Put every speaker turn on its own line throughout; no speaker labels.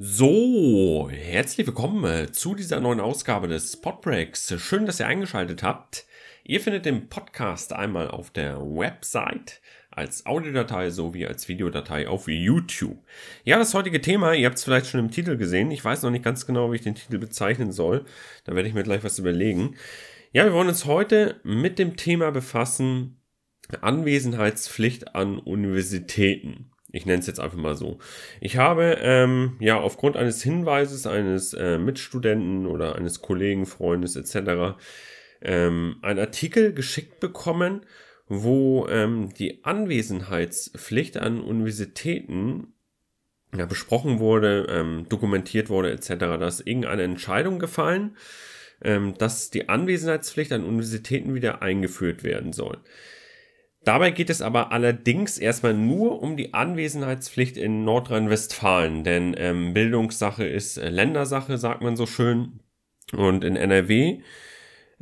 So, herzlich willkommen äh, zu dieser neuen Ausgabe des Podbreaks. Schön, dass ihr eingeschaltet habt. Ihr findet den Podcast einmal auf der Website als Audiodatei sowie als Videodatei auf YouTube. Ja, das heutige Thema, ihr habt es vielleicht schon im Titel gesehen. Ich weiß noch nicht ganz genau, wie ich den Titel bezeichnen soll. Da werde ich mir gleich was überlegen. Ja, wir wollen uns heute mit dem Thema befassen, Anwesenheitspflicht an Universitäten. Ich nenne es jetzt einfach mal so. Ich habe ähm, ja aufgrund eines Hinweises eines äh, Mitstudenten oder eines Kollegen, Freundes etc. Ähm, einen Artikel geschickt bekommen, wo ähm, die Anwesenheitspflicht an Universitäten ja, besprochen wurde, ähm, dokumentiert wurde etc. Da ist irgendeine Entscheidung gefallen, ähm, dass die Anwesenheitspflicht an Universitäten wieder eingeführt werden soll. Dabei geht es aber allerdings erstmal nur um die Anwesenheitspflicht in Nordrhein-Westfalen, denn ähm, Bildungssache ist äh, Ländersache, sagt man so schön. Und in NRW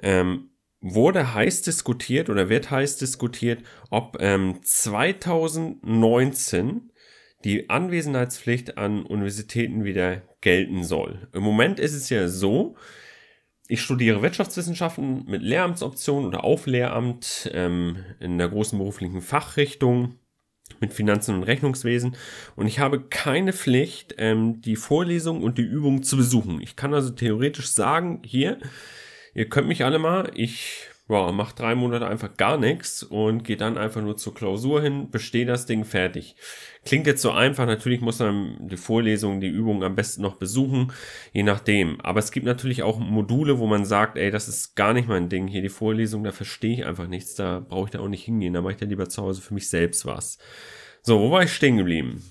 ähm, wurde heiß diskutiert oder wird heiß diskutiert, ob ähm, 2019 die Anwesenheitspflicht an Universitäten wieder gelten soll. Im Moment ist es ja so, ich studiere Wirtschaftswissenschaften mit Lehramtsoption oder auf Lehramt ähm, in der großen beruflichen Fachrichtung mit Finanzen und Rechnungswesen und ich habe keine Pflicht, ähm, die Vorlesung und die Übung zu besuchen. Ich kann also theoretisch sagen, hier, ihr könnt mich alle mal, ich wow, macht drei Monate einfach gar nichts und geht dann einfach nur zur Klausur hin, besteht das Ding fertig. Klingt jetzt so einfach, natürlich muss man die Vorlesung, die Übung am besten noch besuchen, je nachdem. Aber es gibt natürlich auch Module, wo man sagt, ey, das ist gar nicht mein Ding, hier die Vorlesung, da verstehe ich einfach nichts, da brauche ich da auch nicht hingehen, da mache ich dann lieber zu Hause für mich selbst was. So, wo war ich stehen geblieben?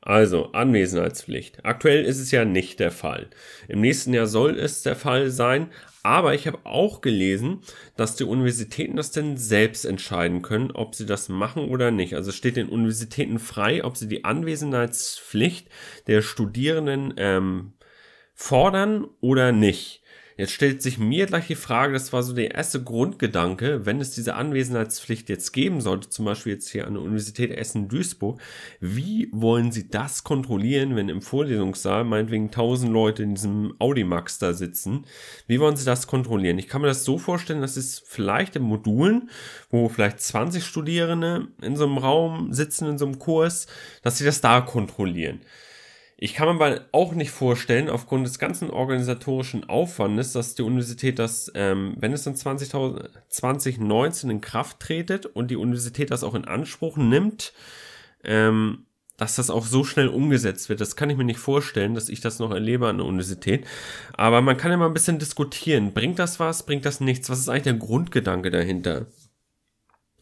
Also, Anwesenheitspflicht. Aktuell ist es ja nicht der Fall. Im nächsten Jahr soll es der Fall sein, aber ich habe auch gelesen, dass die Universitäten das denn selbst entscheiden können, ob sie das machen oder nicht. Also steht den Universitäten frei, ob sie die Anwesenheitspflicht der Studierenden ähm, fordern oder nicht. Jetzt stellt sich mir gleich die Frage, das war so der erste Grundgedanke, wenn es diese Anwesenheitspflicht jetzt geben sollte, zum Beispiel jetzt hier an der Universität Essen-Duisburg, wie wollen Sie das kontrollieren, wenn im Vorlesungssaal meinetwegen tausend Leute in diesem Audimax da sitzen? Wie wollen Sie das kontrollieren? Ich kann mir das so vorstellen, dass es vielleicht in Modulen, wo vielleicht 20 Studierende in so einem Raum sitzen, in so einem Kurs, dass sie das da kontrollieren. Ich kann mir aber auch nicht vorstellen, aufgrund des ganzen organisatorischen Aufwandes, dass die Universität das, ähm, wenn es in 20 2019 in Kraft tretet und die Universität das auch in Anspruch nimmt, ähm, dass das auch so schnell umgesetzt wird. Das kann ich mir nicht vorstellen, dass ich das noch erlebe an der Universität. Aber man kann ja mal ein bisschen diskutieren. Bringt das was? Bringt das nichts? Was ist eigentlich der Grundgedanke dahinter?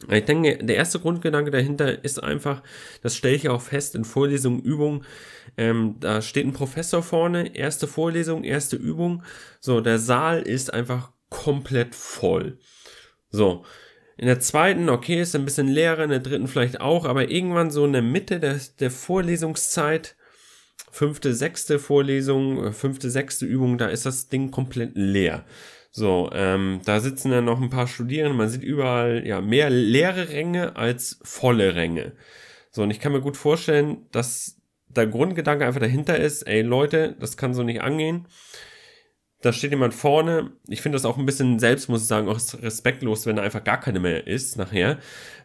Ich denke, der erste Grundgedanke dahinter ist einfach, das stelle ich auch fest in Vorlesungen, Übungen, ähm, da steht ein Professor vorne, erste Vorlesung, erste Übung, so, der Saal ist einfach komplett voll. So, in der zweiten, okay, ist ein bisschen leerer, in der dritten vielleicht auch, aber irgendwann so in der Mitte der, der Vorlesungszeit, fünfte, sechste Vorlesung, fünfte, sechste Übung, da ist das Ding komplett leer. So, ähm, da sitzen dann noch ein paar Studierende. Man sieht überall ja mehr leere Ränge als volle Ränge. So, und ich kann mir gut vorstellen, dass der Grundgedanke einfach dahinter ist, ey Leute, das kann so nicht angehen. Da steht jemand vorne. Ich finde das auch ein bisschen selbst, muss ich sagen, auch respektlos, wenn da einfach gar keine mehr ist nachher.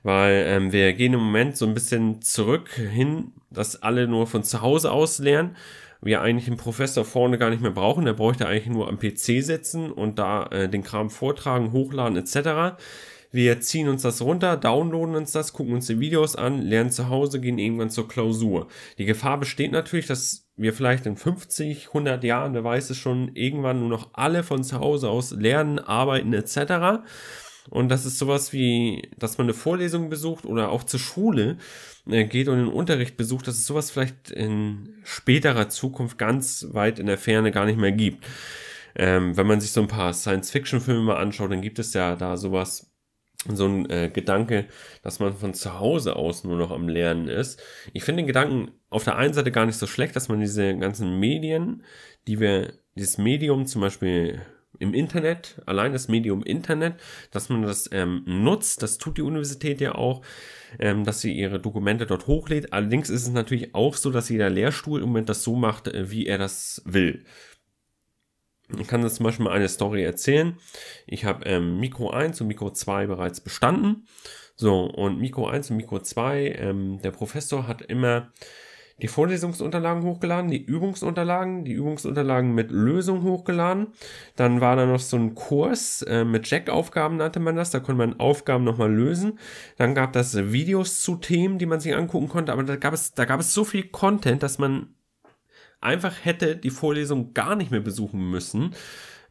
Weil ähm, wir gehen im Moment so ein bisschen zurück hin, dass alle nur von zu Hause aus lernen wir eigentlich einen Professor vorne gar nicht mehr brauchen. Der bräuchte eigentlich nur am PC sitzen und da äh, den Kram vortragen, hochladen etc. Wir ziehen uns das runter, downloaden uns das, gucken uns die Videos an, lernen zu Hause, gehen irgendwann zur Klausur. Die Gefahr besteht natürlich, dass wir vielleicht in 50, 100 Jahren, wer weiß es schon, irgendwann nur noch alle von zu Hause aus lernen, arbeiten etc. Und das ist sowas wie, dass man eine Vorlesung besucht oder auch zur Schule äh, geht und den Unterricht besucht, dass es sowas vielleicht in späterer Zukunft ganz weit in der Ferne gar nicht mehr gibt. Ähm, wenn man sich so ein paar Science-Fiction-Filme mal anschaut, dann gibt es ja da sowas, so ein äh, Gedanke, dass man von zu Hause aus nur noch am Lernen ist. Ich finde den Gedanken auf der einen Seite gar nicht so schlecht, dass man diese ganzen Medien, die wir, dieses Medium zum Beispiel im Internet, allein das Medium Internet, dass man das ähm, nutzt. Das tut die Universität ja auch, ähm, dass sie ihre Dokumente dort hochlädt. Allerdings ist es natürlich auch so, dass jeder Lehrstuhl im Moment das so macht, äh, wie er das will. Ich kann jetzt zum Beispiel mal eine Story erzählen. Ich habe ähm, Mikro 1 und Mikro 2 bereits bestanden. So, und Mikro 1 und Mikro 2, ähm, der Professor hat immer die Vorlesungsunterlagen hochgeladen, die Übungsunterlagen, die Übungsunterlagen mit Lösung hochgeladen. Dann war da noch so ein Kurs äh, mit Jack-Aufgaben, nannte man das. Da konnte man Aufgaben nochmal lösen. Dann gab es Videos zu Themen, die man sich angucken konnte. Aber da gab es, da gab es so viel Content, dass man einfach hätte die Vorlesung gar nicht mehr besuchen müssen.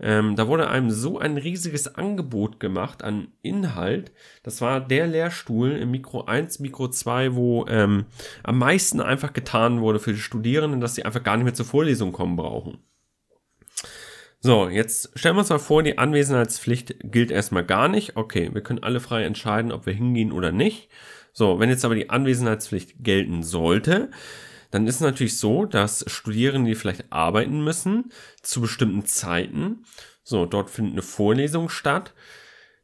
Ähm, da wurde einem so ein riesiges Angebot gemacht an Inhalt. Das war der Lehrstuhl im Mikro 1, Mikro 2, wo ähm, am meisten einfach getan wurde für die Studierenden, dass sie einfach gar nicht mehr zur Vorlesung kommen brauchen. So, jetzt stellen wir uns mal vor, die Anwesenheitspflicht gilt erstmal gar nicht. Okay, wir können alle frei entscheiden, ob wir hingehen oder nicht. So, wenn jetzt aber die Anwesenheitspflicht gelten sollte, dann ist es natürlich so, dass Studierende, die vielleicht arbeiten müssen, zu bestimmten Zeiten, so, dort findet eine Vorlesung statt,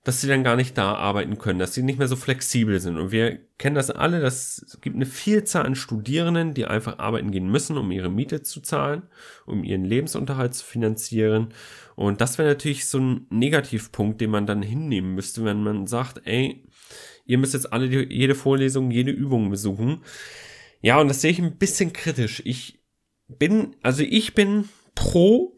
dass sie dann gar nicht da arbeiten können, dass sie nicht mehr so flexibel sind. Und wir kennen das alle, dass es gibt eine Vielzahl an Studierenden, die einfach arbeiten gehen müssen, um ihre Miete zu zahlen, um ihren Lebensunterhalt zu finanzieren. Und das wäre natürlich so ein Negativpunkt, den man dann hinnehmen müsste, wenn man sagt, ey, ihr müsst jetzt alle die, jede Vorlesung, jede Übung besuchen. Ja, und das sehe ich ein bisschen kritisch. Ich bin, also ich bin pro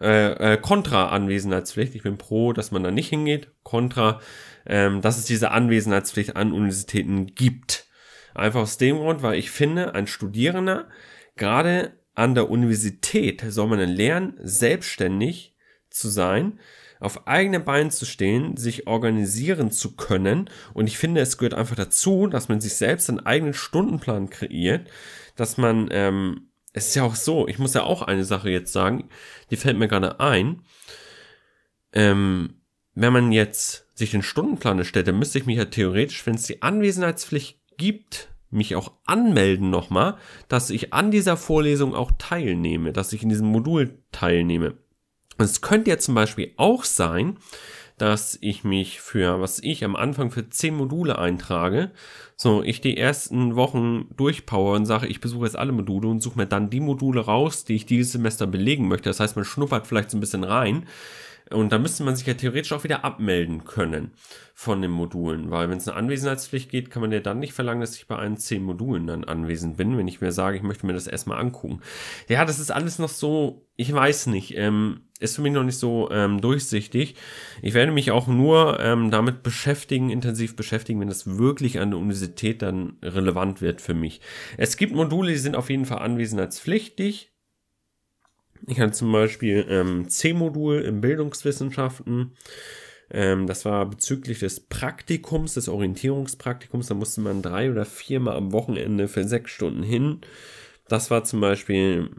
äh, äh, Kontra Anwesenheitspflicht. Ich bin pro, dass man da nicht hingeht. Kontra, ähm, dass es diese Anwesenheitspflicht an Universitäten gibt. Einfach aus dem Grund, weil ich finde, ein Studierender, gerade an der Universität, soll man lernen, selbstständig zu sein auf eigenen Beinen zu stehen, sich organisieren zu können. Und ich finde, es gehört einfach dazu, dass man sich selbst einen eigenen Stundenplan kreiert, dass man, ähm, es ist ja auch so, ich muss ja auch eine Sache jetzt sagen, die fällt mir gerade ein. Ähm, wenn man jetzt sich den Stundenplan erstellt, dann müsste ich mich ja theoretisch, wenn es die Anwesenheitspflicht gibt, mich auch anmelden nochmal, dass ich an dieser Vorlesung auch teilnehme, dass ich in diesem Modul teilnehme. Es könnte ja zum Beispiel auch sein, dass ich mich für, was ich am Anfang für zehn Module eintrage, so ich die ersten Wochen durchpower und sage, ich besuche jetzt alle Module und suche mir dann die Module raus, die ich dieses Semester belegen möchte. Das heißt, man schnuppert vielleicht so ein bisschen rein. Und da müsste man sich ja theoretisch auch wieder abmelden können von den Modulen, weil wenn es eine Anwesenheitspflicht geht, kann man ja dann nicht verlangen, dass ich bei allen zehn Modulen dann anwesend bin, wenn ich mir sage, ich möchte mir das erstmal angucken. Ja, das ist alles noch so, ich weiß nicht, ähm, ist für mich noch nicht so ähm, durchsichtig. Ich werde mich auch nur ähm, damit beschäftigen, intensiv beschäftigen, wenn das wirklich an der Universität dann relevant wird für mich. Es gibt Module, die sind auf jeden Fall anwesenheitspflichtig. Ich hatte zum Beispiel ähm, C-Modul in Bildungswissenschaften. Ähm, das war bezüglich des Praktikums, des Orientierungspraktikums. Da musste man drei oder viermal am Wochenende für sechs Stunden hin. Das war zum Beispiel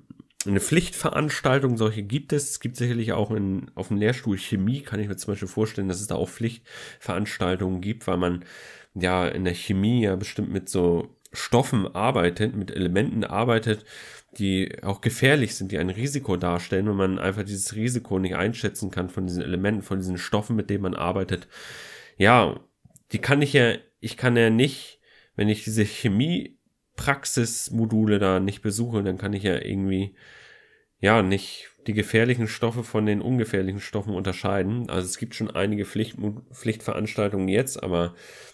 eine Pflichtveranstaltung, solche gibt es. Es gibt sicherlich auch in, auf dem Lehrstuhl Chemie, kann ich mir zum Beispiel vorstellen, dass es da auch Pflichtveranstaltungen gibt, weil man ja in der Chemie ja bestimmt mit so Stoffen arbeitet, mit Elementen arbeitet, die auch gefährlich sind, die ein Risiko darstellen, wenn man einfach dieses Risiko nicht einschätzen kann von diesen Elementen, von diesen Stoffen, mit denen man arbeitet. Ja, die kann ich ja, ich kann ja nicht, wenn ich diese Chemie-Praxismodule da nicht besuche, dann kann ich ja irgendwie, ja, nicht die gefährlichen Stoffe von den ungefährlichen Stoffen unterscheiden. Also es gibt schon einige Pflicht, Pflichtveranstaltungen jetzt, aber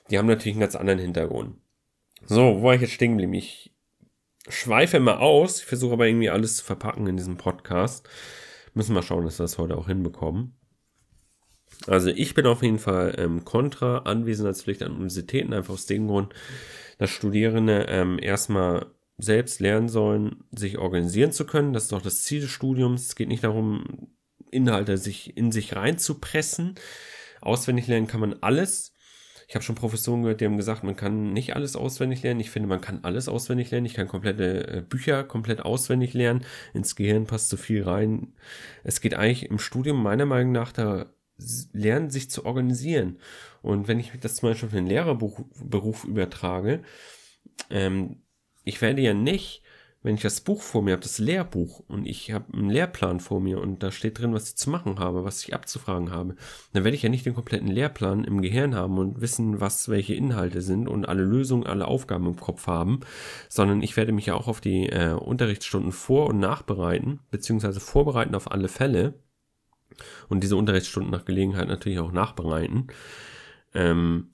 die haben natürlich einen ganz anderen Hintergrund. So, wo war ich jetzt stehen geblieben? Ich schweife mal aus. Ich versuche aber irgendwie alles zu verpacken in diesem Podcast. Müssen wir schauen, dass wir das heute auch hinbekommen. Also ich bin auf jeden Fall ähm, kontra Anwesenheitspflicht an Universitäten, einfach aus dem Grund, dass Studierende ähm, erstmal selbst lernen sollen, sich organisieren zu können. Das ist doch das Ziel des Studiums. Es geht nicht darum, Inhalte sich in sich reinzupressen. Auswendig lernen kann man alles. Ich habe schon Professoren gehört, die haben gesagt, man kann nicht alles auswendig lernen. Ich finde, man kann alles auswendig lernen. Ich kann komplette äh, Bücher komplett auswendig lernen. Ins Gehirn passt zu viel rein. Es geht eigentlich im Studium meiner Meinung nach da lernen, sich zu organisieren. Und wenn ich das zum Beispiel auf den Lehrerberuf übertrage, ähm, ich werde ja nicht wenn ich das Buch vor mir habe, das Lehrbuch, und ich habe einen Lehrplan vor mir und da steht drin, was ich zu machen habe, was ich abzufragen habe, dann werde ich ja nicht den kompletten Lehrplan im Gehirn haben und wissen, was welche Inhalte sind und alle Lösungen, alle Aufgaben im Kopf haben, sondern ich werde mich ja auch auf die äh, Unterrichtsstunden vor- und nachbereiten, beziehungsweise vorbereiten auf alle Fälle und diese Unterrichtsstunden nach Gelegenheit natürlich auch nachbereiten. Ähm,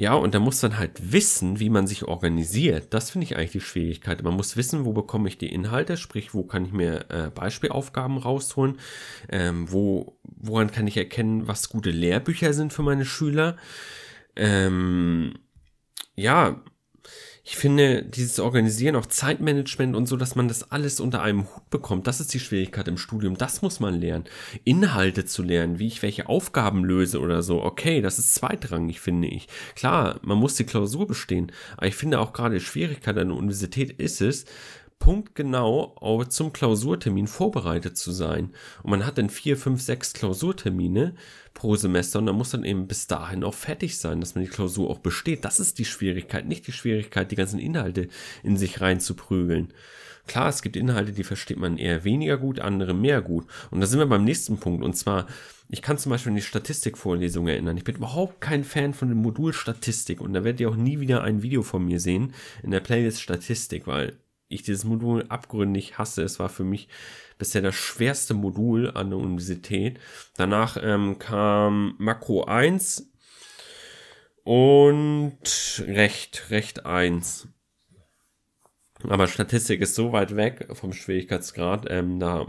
ja, und da muss man halt wissen, wie man sich organisiert. Das finde ich eigentlich die Schwierigkeit. Man muss wissen, wo bekomme ich die Inhalte, sprich, wo kann ich mir äh, Beispielaufgaben rausholen, ähm, wo, woran kann ich erkennen, was gute Lehrbücher sind für meine Schüler. Ähm, ja, ich finde, dieses Organisieren, auch Zeitmanagement und so, dass man das alles unter einem Hut bekommt, das ist die Schwierigkeit im Studium. Das muss man lernen. Inhalte zu lernen, wie ich welche Aufgaben löse oder so. Okay, das ist zweitrangig, finde ich. Klar, man muss die Klausur bestehen. Aber ich finde auch gerade die Schwierigkeit an der Universität ist es, punktgenau zum Klausurtermin vorbereitet zu sein. Und man hat dann vier, fünf, sechs Klausurtermine pro Semester und dann muss dann eben bis dahin auch fertig sein, dass man die Klausur auch besteht. Das ist die Schwierigkeit, nicht die Schwierigkeit, die ganzen Inhalte in sich reinzuprügeln. Klar, es gibt Inhalte, die versteht man eher weniger gut, andere mehr gut. Und da sind wir beim nächsten Punkt. Und zwar, ich kann zum Beispiel an die Statistikvorlesung erinnern. Ich bin überhaupt kein Fan von dem Modul Statistik. Und da werdet ihr auch nie wieder ein Video von mir sehen in der Playlist Statistik, weil ich dieses Modul abgründig hasse. Es war für mich bisher das schwerste Modul an der Universität. Danach ähm, kam Makro 1 und Recht, Recht 1. Aber Statistik ist so weit weg vom Schwierigkeitsgrad, ähm, da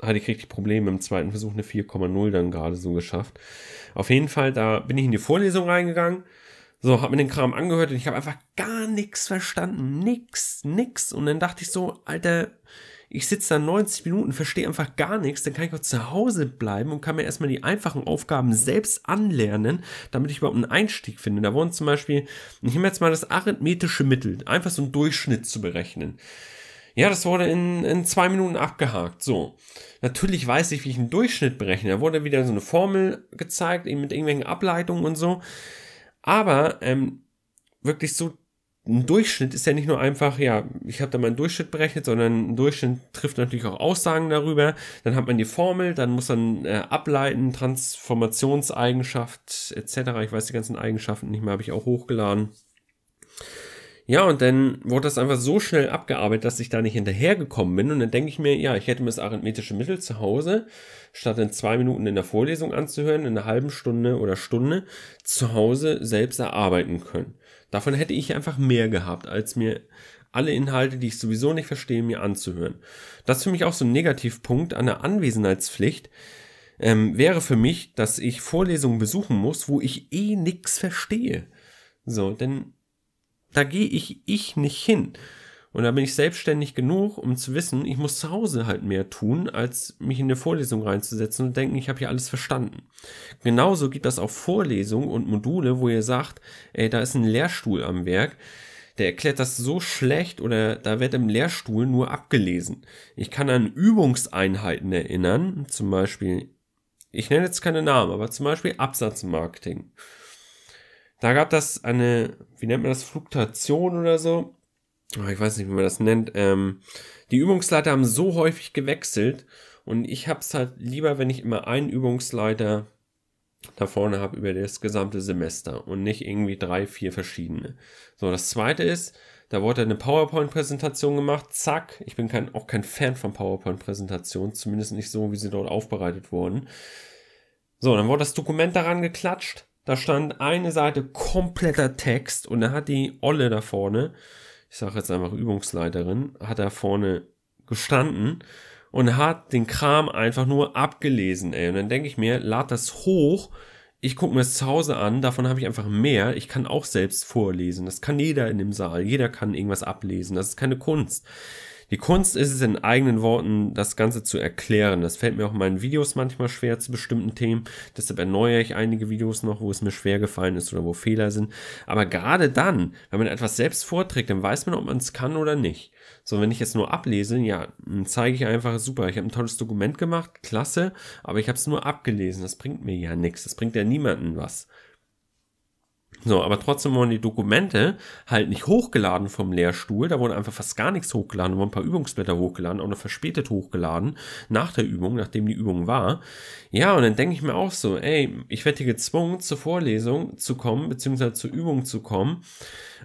hatte ich richtig Probleme im zweiten Versuch eine 4,0 dann gerade so geschafft. Auf jeden Fall, da bin ich in die Vorlesung reingegangen so, hab mir den Kram angehört und ich habe einfach gar nichts verstanden. Nix, nix. Und dann dachte ich so, Alter, ich sitze da 90 Minuten, verstehe einfach gar nichts, dann kann ich auch zu Hause bleiben und kann mir erstmal die einfachen Aufgaben selbst anlernen, damit ich überhaupt einen Einstieg finde. Da wurden zum Beispiel, ich nehme jetzt mal das arithmetische Mittel, einfach so einen Durchschnitt zu berechnen. Ja, das wurde in, in zwei Minuten abgehakt. So. Natürlich weiß ich, wie ich einen Durchschnitt berechne. Da wurde wieder so eine Formel gezeigt, eben mit irgendwelchen Ableitungen und so. Aber ähm, wirklich so ein Durchschnitt ist ja nicht nur einfach, ja, ich habe da mal einen Durchschnitt berechnet, sondern ein Durchschnitt trifft natürlich auch Aussagen darüber. Dann hat man die Formel, dann muss man äh, ableiten, Transformationseigenschaft etc. Ich weiß die ganzen Eigenschaften nicht mehr, habe ich auch hochgeladen. Ja, und dann wurde das einfach so schnell abgearbeitet, dass ich da nicht hinterhergekommen bin. Und dann denke ich mir, ja, ich hätte mir das arithmetische Mittel zu Hause, statt in zwei Minuten in der Vorlesung anzuhören, in einer halben Stunde oder Stunde zu Hause selbst erarbeiten können. Davon hätte ich einfach mehr gehabt, als mir alle Inhalte, die ich sowieso nicht verstehe, mir anzuhören. Das ist für mich auch so ein Negativpunkt an der Anwesenheitspflicht. Ähm, wäre für mich, dass ich Vorlesungen besuchen muss, wo ich eh nix verstehe. So, denn da gehe ich ich nicht hin. Und da bin ich selbstständig genug, um zu wissen, ich muss zu Hause halt mehr tun, als mich in eine Vorlesung reinzusetzen und denken, ich habe hier alles verstanden. Genauso gibt das auch Vorlesungen und Module, wo ihr sagt, ey, da ist ein Lehrstuhl am Werk, der erklärt das so schlecht oder da wird im Lehrstuhl nur abgelesen. Ich kann an Übungseinheiten erinnern, zum Beispiel, ich nenne jetzt keine Namen, aber zum Beispiel Absatzmarketing. Da gab das eine, wie nennt man das, Fluktuation oder so. Ah, ich weiß nicht, wie man das nennt. Ähm, die Übungsleiter haben so häufig gewechselt und ich habe es halt lieber, wenn ich immer einen Übungsleiter da vorne habe über das gesamte Semester und nicht irgendwie drei, vier verschiedene. So, das zweite ist, da wurde eine PowerPoint-Präsentation gemacht, zack. Ich bin kein, auch kein Fan von PowerPoint-Präsentationen, zumindest nicht so, wie sie dort aufbereitet wurden. So, dann wurde das Dokument daran geklatscht, da stand eine Seite kompletter Text und da hat die Olle da vorne, ich sage jetzt einfach Übungsleiterin, hat da vorne gestanden und hat den Kram einfach nur abgelesen, ey. Und dann denke ich mir, lad das hoch, ich gucke mir das zu Hause an, davon habe ich einfach mehr. Ich kann auch selbst vorlesen. Das kann jeder in dem Saal. Jeder kann irgendwas ablesen. Das ist keine Kunst. Die Kunst ist es in eigenen Worten, das Ganze zu erklären. Das fällt mir auch in meinen Videos manchmal schwer zu bestimmten Themen. Deshalb erneuere ich einige Videos noch, wo es mir schwer gefallen ist oder wo Fehler sind. Aber gerade dann, wenn man etwas selbst vorträgt, dann weiß man, ob man es kann oder nicht. So, wenn ich jetzt nur ablese, ja, dann zeige ich einfach, super, ich habe ein tolles Dokument gemacht, klasse, aber ich habe es nur abgelesen. Das bringt mir ja nichts. Das bringt ja niemandem was. So, aber trotzdem wurden die Dokumente halt nicht hochgeladen vom Lehrstuhl. Da wurde einfach fast gar nichts hochgeladen, da wurden ein paar Übungsblätter hochgeladen, auch noch verspätet hochgeladen, nach der Übung, nachdem die Übung war. Ja, und dann denke ich mir auch so, ey, ich werde hier gezwungen, zur Vorlesung zu kommen, beziehungsweise zur Übung zu kommen.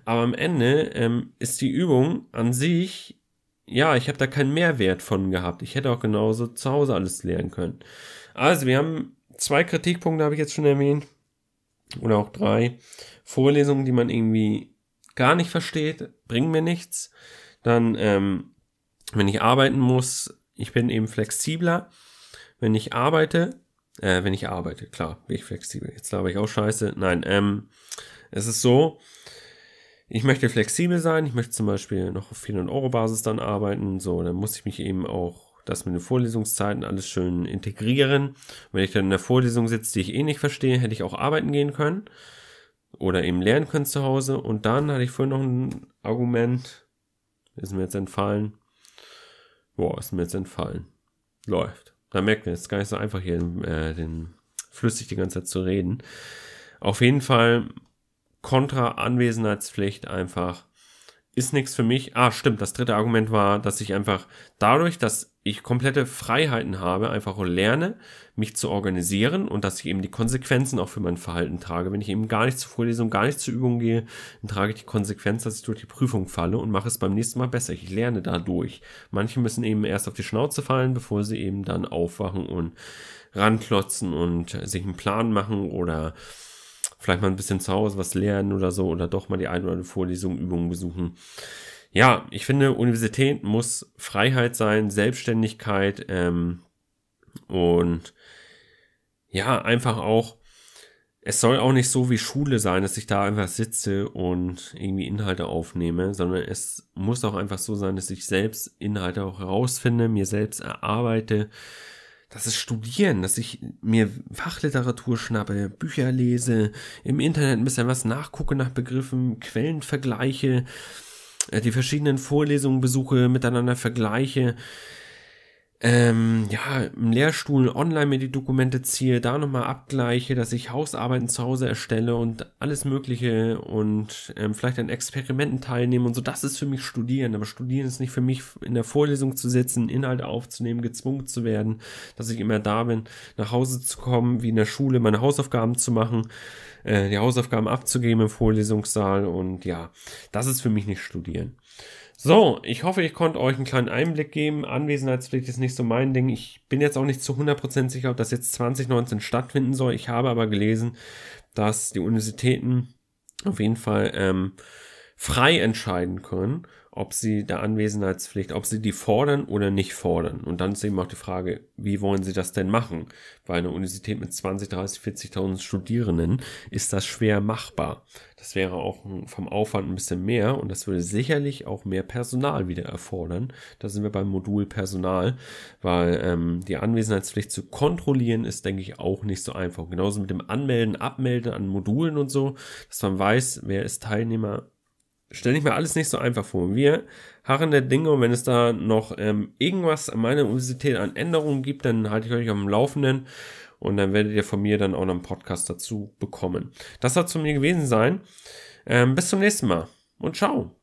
Aber am Ende ähm, ist die Übung an sich, ja, ich habe da keinen Mehrwert von gehabt. Ich hätte auch genauso zu Hause alles lernen können. Also, wir haben zwei Kritikpunkte, habe ich jetzt schon erwähnt oder auch drei Vorlesungen, die man irgendwie gar nicht versteht, bringen mir nichts. Dann, ähm, wenn ich arbeiten muss, ich bin eben flexibler. Wenn ich arbeite, äh, wenn ich arbeite, klar, bin ich flexibel. Jetzt glaube ich auch scheiße. Nein, ähm, es ist so, ich möchte flexibel sein. Ich möchte zum Beispiel noch auf 400 Euro Basis dann arbeiten. So, dann muss ich mich eben auch das mit den Vorlesungszeiten alles schön integrieren. Wenn ich dann in der Vorlesung sitze, die ich eh nicht verstehe, hätte ich auch arbeiten gehen können oder eben lernen können zu Hause. Und dann hatte ich vorhin noch ein Argument, ist mir jetzt entfallen. Boah, ist mir jetzt entfallen. Läuft. Da merkt man, es ist gar nicht so einfach hier äh, den flüssig die ganze Zeit zu reden. Auf jeden Fall kontra Anwesenheitspflicht einfach ist nichts für mich. Ah, stimmt. Das dritte Argument war, dass ich einfach dadurch, dass ich komplette Freiheiten habe, einfach lerne, mich zu organisieren und dass ich eben die Konsequenzen auch für mein Verhalten trage. Wenn ich eben gar nicht zur Vorlesung, gar nicht zur Übung gehe, dann trage ich die Konsequenz, dass ich durch die Prüfung falle und mache es beim nächsten Mal besser. Ich lerne dadurch. Manche müssen eben erst auf die Schnauze fallen, bevor sie eben dann aufwachen und ranklotzen und sich einen Plan machen oder vielleicht mal ein bisschen zu Hause was lernen oder so oder doch mal die ein oder andere Vorlesung, Übungen besuchen. Ja, ich finde, Universität muss Freiheit sein, Selbstständigkeit ähm, und ja, einfach auch, es soll auch nicht so wie Schule sein, dass ich da einfach sitze und irgendwie Inhalte aufnehme, sondern es muss auch einfach so sein, dass ich selbst Inhalte auch herausfinde, mir selbst erarbeite, das ist Studieren, dass ich mir Fachliteratur schnappe, Bücher lese, im Internet ein bisschen was nachgucke nach Begriffen, Quellen vergleiche, die verschiedenen Vorlesungen besuche, miteinander vergleiche ähm, ja, im Lehrstuhl online mir die Dokumente ziehe, da nochmal abgleiche, dass ich Hausarbeiten zu Hause erstelle und alles Mögliche und ähm, vielleicht an Experimenten teilnehme und so. Das ist für mich Studieren. Aber Studieren ist nicht für mich in der Vorlesung zu sitzen, Inhalte aufzunehmen, gezwungen zu werden, dass ich immer da bin, nach Hause zu kommen, wie in der Schule, meine Hausaufgaben zu machen, äh, die Hausaufgaben abzugeben im Vorlesungssaal und ja, das ist für mich nicht Studieren. So, ich hoffe, ich konnte euch einen kleinen Einblick geben. Anwesenheitspflicht ist nicht so mein Ding. Ich bin jetzt auch nicht zu 100% sicher, ob das jetzt 2019 stattfinden soll. Ich habe aber gelesen, dass die Universitäten auf jeden Fall ähm, frei entscheiden können, ob sie der Anwesenheitspflicht, ob sie die fordern oder nicht fordern. Und dann ist eben auch die Frage, wie wollen sie das denn machen? Bei einer Universität mit 20, 30, 40.000 Studierenden ist das schwer machbar. Das wäre auch vom Aufwand ein bisschen mehr und das würde sicherlich auch mehr Personal wieder erfordern. Da sind wir beim Modul Personal, weil ähm, die Anwesenheitspflicht zu kontrollieren ist, denke ich, auch nicht so einfach. Genauso mit dem Anmelden, Abmelden an Modulen und so, dass man weiß, wer ist Teilnehmer, stelle ich mir alles nicht so einfach vor. Wir harren der Dinge und wenn es da noch ähm, irgendwas an meiner Universität an Änderungen gibt, dann halte ich euch am Laufenden und dann werdet ihr von mir dann auch noch einen Podcast dazu bekommen. Das soll zu mir gewesen sein. Ähm, bis zum nächsten Mal und ciao.